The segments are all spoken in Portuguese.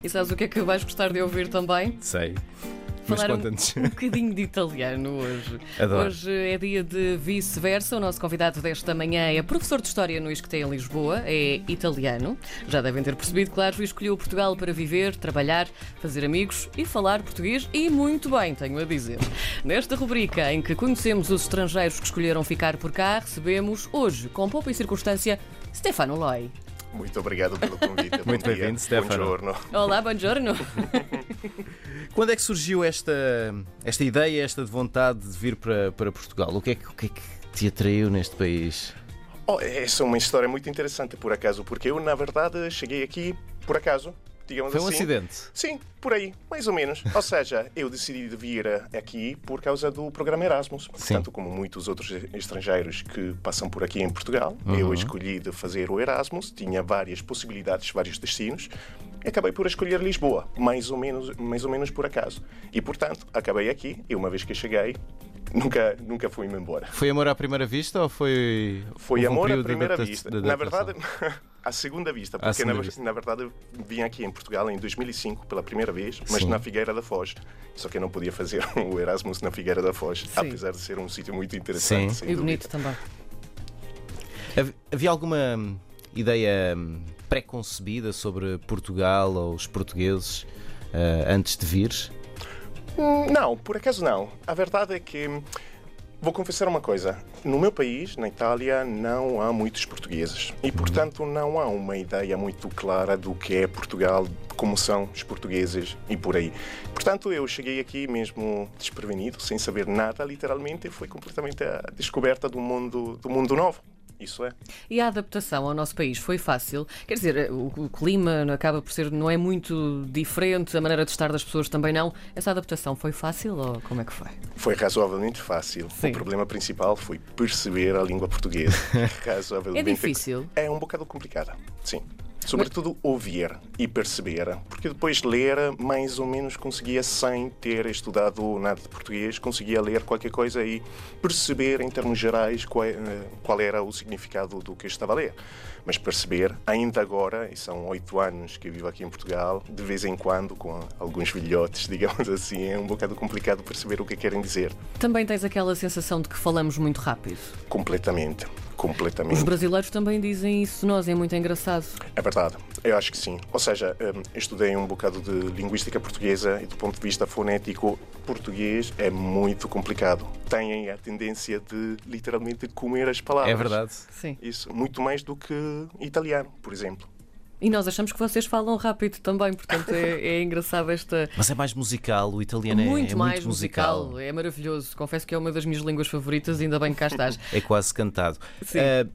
E sabes o que é que vais gostar de ouvir também? Sei. Falar um, um bocadinho de italiano hoje. Adoro. Hoje é dia de vice-versa. O nosso convidado desta manhã é professor de História no ISCTE em Lisboa, é italiano. Já devem ter percebido, claro, escolheu Portugal para viver, trabalhar, fazer amigos e falar português e muito bem, tenho a dizer. Nesta rubrica em que conhecemos os estrangeiros que escolheram ficar por cá, recebemos hoje, com poupa e circunstância, Stefano Loi. Muito obrigado pelo convite. Muito bem-vindo, Stefano. Buongiorno. Olá, buongiorno. Quando é que surgiu esta, esta ideia, esta vontade de vir para, para Portugal? O que, é que, o que é que te atraiu neste país? Oh, essa é uma história muito interessante, por acaso, porque eu, na verdade, cheguei aqui por acaso, digamos Foi um assim. acidente. Sim, por aí, mais ou menos. Ou seja, eu decidi de vir aqui por causa do programa Erasmus. Portanto, como muitos outros estrangeiros que passam por aqui em Portugal, eu escolhi de fazer o Erasmus, tinha várias possibilidades, vários destinos. e Acabei por escolher Lisboa, mais ou menos, mais ou menos por acaso. E, portanto, acabei aqui e uma vez que cheguei, nunca, nunca fui-me embora. Foi amor à primeira vista ou foi. Foi um amor à primeira vista. Na verdade, à segunda vista, porque segunda na, vista. na verdade vim aqui em Portugal em 2005 pela primeira vez, mas Sim. na Figueira da Foz. Só que eu não podia fazer o Erasmus na Figueira da Foz, apesar de ser um sítio muito interessante. Sim. E dúvida. bonito também. Hav- Havia alguma hum, ideia hum, pré-concebida sobre Portugal ou os portugueses ah, antes de vir? Hum, Não, por acaso não. A verdade é que vou confessar uma coisa. No meu país, na Itália, não há muitos portugueses e, portanto, não há uma ideia muito clara do que é Portugal, como são os portugueses e por aí. Portanto, eu cheguei aqui mesmo desprevenido, sem saber nada, literalmente, e foi completamente a descoberta do mundo, do mundo novo. Isso é. E a adaptação ao nosso país foi fácil? Quer dizer, o, clima acaba por ser, não é muito diferente, a maneira de estar das pessoas também não. Essa adaptação foi fácil ou como é que foi? Foi razoavelmente fácil. Sim. O problema principal foi perceber a língua portuguesa. razoavelmente É difícil? É um bocado complicada, sim. Sobretudo ouvir e perceber, porque depois ler, mais ou menos conseguia, sem ter estudado nada de português, conseguia ler qualquer coisa e perceber, em termos gerais, qual, é- qual era o significado do que eu estava a ler. Mas perceber, ainda agora, e são oito anos que eu vivo aqui em Portugal, de vez em quando, com alguns filhotes, digamos assim, é um bocado complicado perceber o que querem dizer. Também tens aquela sensação de que falamos muito rápido. Completamente. Completamente. Os brasileiros também dizem isso de nós, é muito engraçado. É verdade, eu acho que sim. Ou seja, hum, eu estudei um bocado de linguística portuguesa e, do ponto de vista fonético, português é muito complicado. Têm a tendência de literalmente comer as palavras. É verdade. Sim. Isso, muito mais do que italiano, por exemplo. E nós achamos que vocês falam rápido também, portanto é, é engraçado esta. Mas é mais musical, o italiano é- muito é, mais muito musical. musical. é maravilhoso. Confesso que é uma das minhas línguas favoritas, ainda bem que cá estás. É quase cantado. Sim. Ah,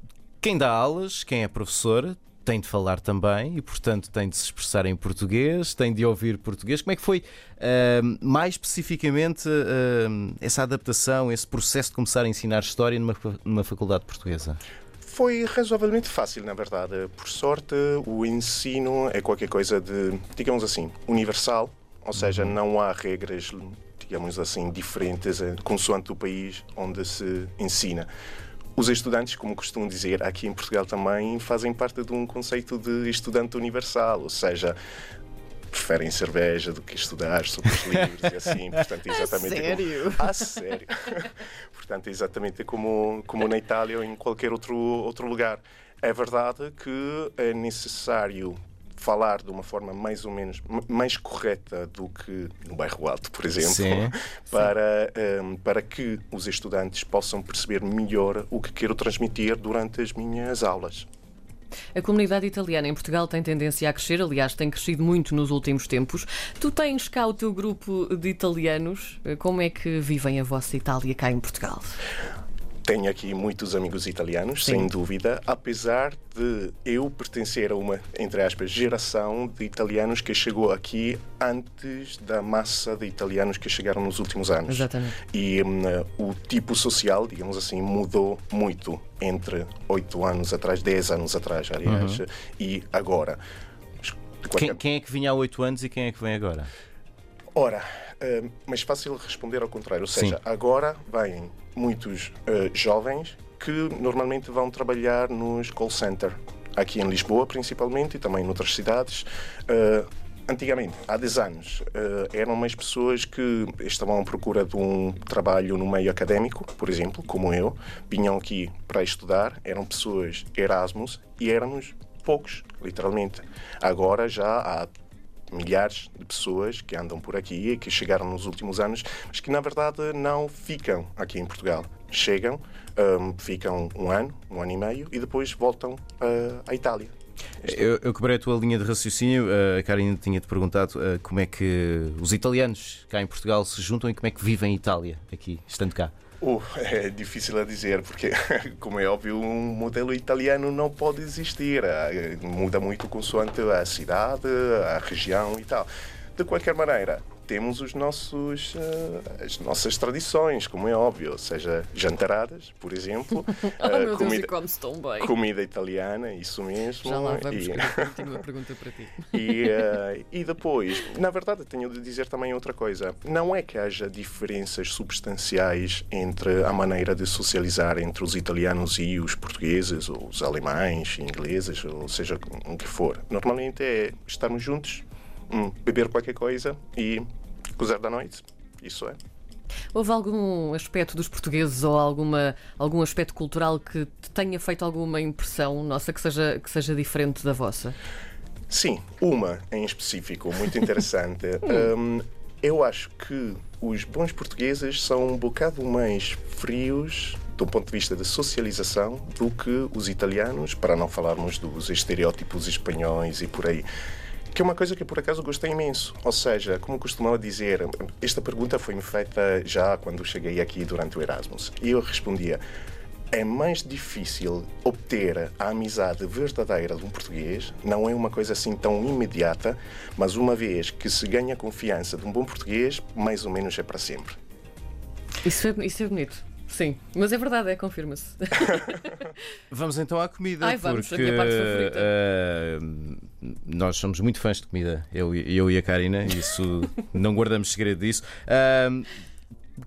quem dá aulas, quem é professor, tem de falar também e, portanto, tem de se expressar em português, tem de ouvir português. Como é que foi, ah, mais especificamente, ah, essa adaptação, esse processo de começar a ensinar história numa, numa faculdade portuguesa? Foi razoavelmente fácil, na verdade. Por sorte, o ensino é qualquer coisa de, digamos assim, universal, ou seja, não há regras, digamos assim, diferentes eh, consoante o país onde se ensina. Os estudantes, como costumo dizer, aqui em Portugal também fazem parte de um conceito de estudante universal, ou seja, preferem cerveja do que estudar sobre os livros e assim, portanto, exatamente como- sério? ah, sério? Portanto, é exatamente como, como na Itália ou em qualquer outro, outro lugar. É verdade que é necessário falar de uma forma mais ou menos mais correta do que no bairro Alto, por exemplo, Sim. para, ehm, para que os estudantes possam perceber melhor o que quero transmitir durante as minhas aulas. A comunidade italiana em Portugal tem tendência a crescer, aliás, tem crescido muito nos últimos tempos. Tu tens cá o teu grupo de italianos. Como é que vivem a vossa Itália cá em Portugal? Tenho aqui muitos amigos italianos, Sim. sem dúvida, apesar de eu pertencer a uma, entre aspas, geração de italianos que chegou aqui antes da massa de italianos que chegaram nos últimos anos. Exatamente. E hum, o tipo social, digamos assim, mudou muito entre oito anos atrás, dez anos atrás, aliás, e agora. Quem, quem é que vinha há oito anos e quem é que vem agora? Ora, mais fácil responder ao contrário. Ou Sim. seja, agora vêm muitos eh, jovens que normalmente vão trabalhar nos call center, aqui em Lisboa principalmente e também noutras cidades. Eh, antigamente, há 10 anos, eh, eram mais pessoas que estavam à procura de um trabalho no meio académico, por exemplo, como eu, vinham aqui para estudar, eram pessoas Erasmus e éramos poucos, literalmente. Agora já há milhares de pessoas que andam por aqui e que chegaram nos últimos anos, mas que na verdade não ficam aqui em Portugal. Chegam, um, ficam um ano, um ano e meio e depois voltam uh, à Itália. Eu, eu quebrei a tua linha de raciocínio. A Karina tinha-te perguntado uh, como é que os italianos cá em Portugal se juntam e como é que vivem em Itália, aqui, estando cá. É difícil a dizer, porque, como é óbvio, um modelo italiano não pode existir. Eh, muda muito consoante a cidade, a região e tal. De qualquer maneira, temos os nossos, uh, as nossas tradições, como é óbvio, seja jantaradas, por exemplo. oh, uh, comida, Deus, tão bem. Comida italiana, isso mesmo. Já lá vamos e... a pergunta para ti. E, uh, e depois, na verdade, tenho de dizer também outra coisa. Não é que haja diferenças substanciais entre a maneira de socializar entre os italianos e os portugueses, ou os alemães, ingleses, ou seja, o que for. Normalmente é estarmos juntos hum, beber qualquer coisa e gozar da noite. Isso é. Houve algum aspecto dos portugueses ou alguma, algum aspecto cultural que te tenha feito alguma impressão nossa que seja, que seja diferente da vossa? Sim, uma em específico, muito interessante. um, eu acho que os bons portugueses são um bocado mais frios do ponto de vista da socialização do que os italianos, para não falarmos dos estereótipos espanhóis e por aí que é uma coisa que por acaso gostei imenso. Ou seja, como costumava dizer, esta pergunta foi-me feita já quando cheguei aqui durante o Erasmus. E eu respondia: é mais difícil obter a amizade verdadeira de um português, não é uma coisa assim tão imediata, mas uma vez que se ganha a confiança de um bom português, mais ou menos é para sempre. Isso é, isso é bonito. Sim, mas é verdade, é, confirma-se. vamos então à comida. Ai, vamos, porque, a minha parte favorita. Uh, nós somos muito fãs de comida, eu, eu e a Karina, isso não guardamos segredo disso. Uh,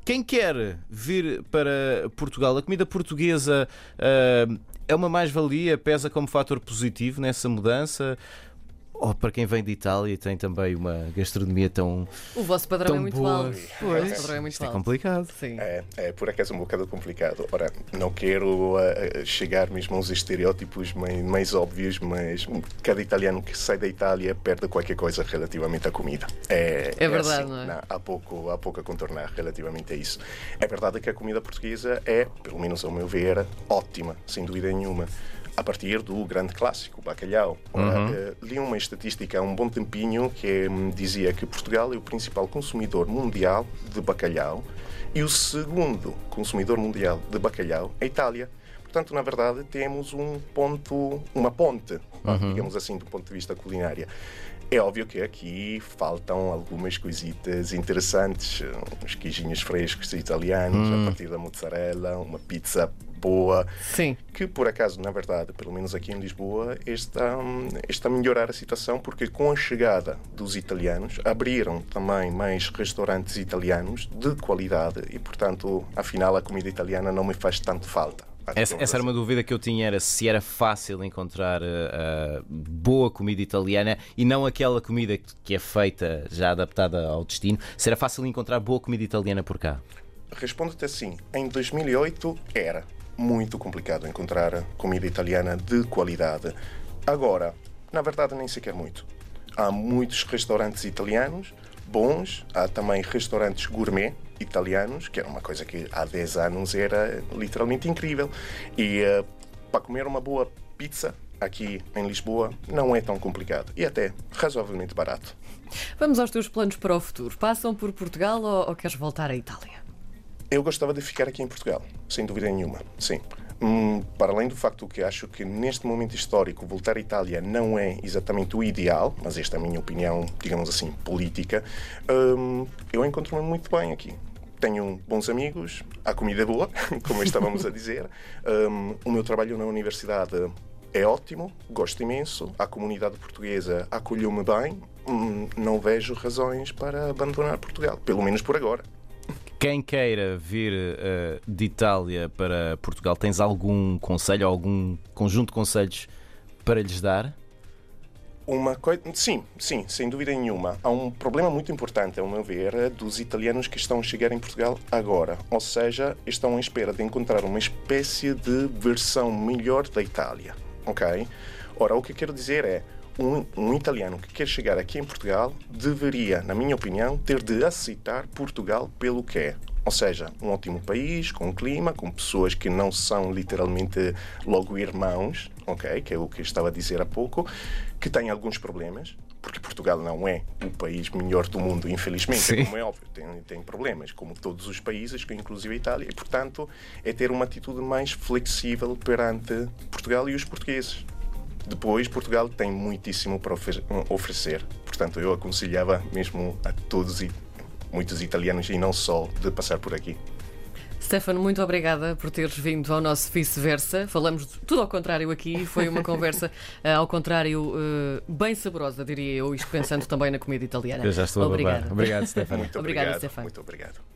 quem quer vir para Portugal, a comida portuguesa uh, é uma mais-valia, pesa como fator positivo nessa mudança? Ou para quem vem de Itália e tem também uma gastronomia tão. O vosso padrão tão é muito boa. alto. Pois, o padrão é muito Isto é alto. é complicado. Sim. É, é, por acaso um bocado complicado. Ora, não quero uh, chegar mesmo aos estereótipos mais, mais, óbvios, mas cada italiano que sai da Itália perde qualquer coisa relativamente à comida. É, é, é verdade, assim, não é? Não, há, pouco, há pouco a contornar relativamente a isso. É verdade que a comida portuguesa é, pelo menos ao meu ver, ótima, sem dúvida nenhuma a partir do grande clássico, o bacalhau. Uhum. Uh, li uma estatística há um bom tempinho que um, dizia que Portugal é o principal consumidor mundial de bacalhau e o segundo consumidor mundial de bacalhau é a Itália. Portanto, na verdade, temos um ponto, uma ponte, uhum. digamos assim, do ponto de vista culinário. É óbvio que aqui faltam algumas coisitas interessantes, uns queijinhos frescos italianos, a partir da mozzarella, uma pizza boa. Sim. Que por acaso, na verdade, pelo menos aqui em Lisboa, está, está a melhorar a situação porque com a chegada dos italianos abriram também mais restaurantes italianos de qualidade e, portanto, afinal a comida italiana não me faz tanto falta. Essa, essa, era uma dúvida que eu tinha, era se era fácil encontrar uh, boa comida italiana e não aquela comida que é feita já adaptada ao destino. Se era fácil encontrar boa comida italiana por cá? Respondo-te assim: em 2008 era muito complicado encontrar comida italiana de qualidade. Agora, na verdade, nem sequer muito. Há muitos restaurantes italianos bons, há também restaurantes gourmet italianos, que era uma coisa que há 10 anos era literalmente incrível. E uh, para comer uma boa pizza aqui em Lisboa não é tão complicado e até razoavelmente barato. Vamos aos teus planos para o futuro. Passam por Portugal ou, ou queres voltar à Itália? Eu gostava de ficar aqui em Portugal, sem dúvida nenhuma, sim. Hum, para além do facto que acho que neste momento histórico voltar à Itália não é exatamente o ideal, mas esta é a minha opinião, digamos assim, política, hum, eu encontro-me muito bem aqui. Tenho bons amigos, há comida boa, como estávamos a dizer. Um, o meu trabalho na universidade é ótimo, gosto imenso. A comunidade portuguesa acolheu-me bem. Hum, não vejo razões para abandonar Portugal, pelo menos por agora. Quem queira vir uh, de Itália para Portugal, tens algum conselho, algum conjunto de conselhos para lhes dar? Uma coisa, sim, sim, sem dúvida nenhuma. Há um problema muito importante, ao meu ver, dos italianos que estão a chegar em Portugal agora. Ou seja, estão à espera de encontrar uma espécie de versão melhor da Itália. Ok? Ora, o que eu quero dizer é. Um, um italiano que quer chegar aqui em Portugal deveria, na minha opinião, ter de aceitar Portugal pelo que é. Ou seja, um ótimo país, com clima, com pessoas que não são literalmente logo irmãos, ok? Que é o que eu estava a dizer há pouco, que têm alguns problemas, porque Portugal não é o país melhor do mundo, infelizmente, Sim. como é óbvio, tem, tem problemas, como todos os países, inclusive a Itália, e portanto é ter uma atitude mais flexível perante Portugal e os portugueses. Depois, Portugal tem muitíssimo para ofe- oferecer, portanto eu aconselhava mesmo a todos e muitos italianos e não só de passar por aqui. Stefano, muito obrigada por teres vindo ao nosso vice-versa. Falamos de tudo ao contrário aqui. Foi uma conversa eh, ao contrário eh, bem saborosa, diria eu, isto pensando também na comida italiana. Eu já estou a Obrigada. babar. Obrigado, Stefano. Muito Obrigada, obrigado. Stefano. Muito obrigado.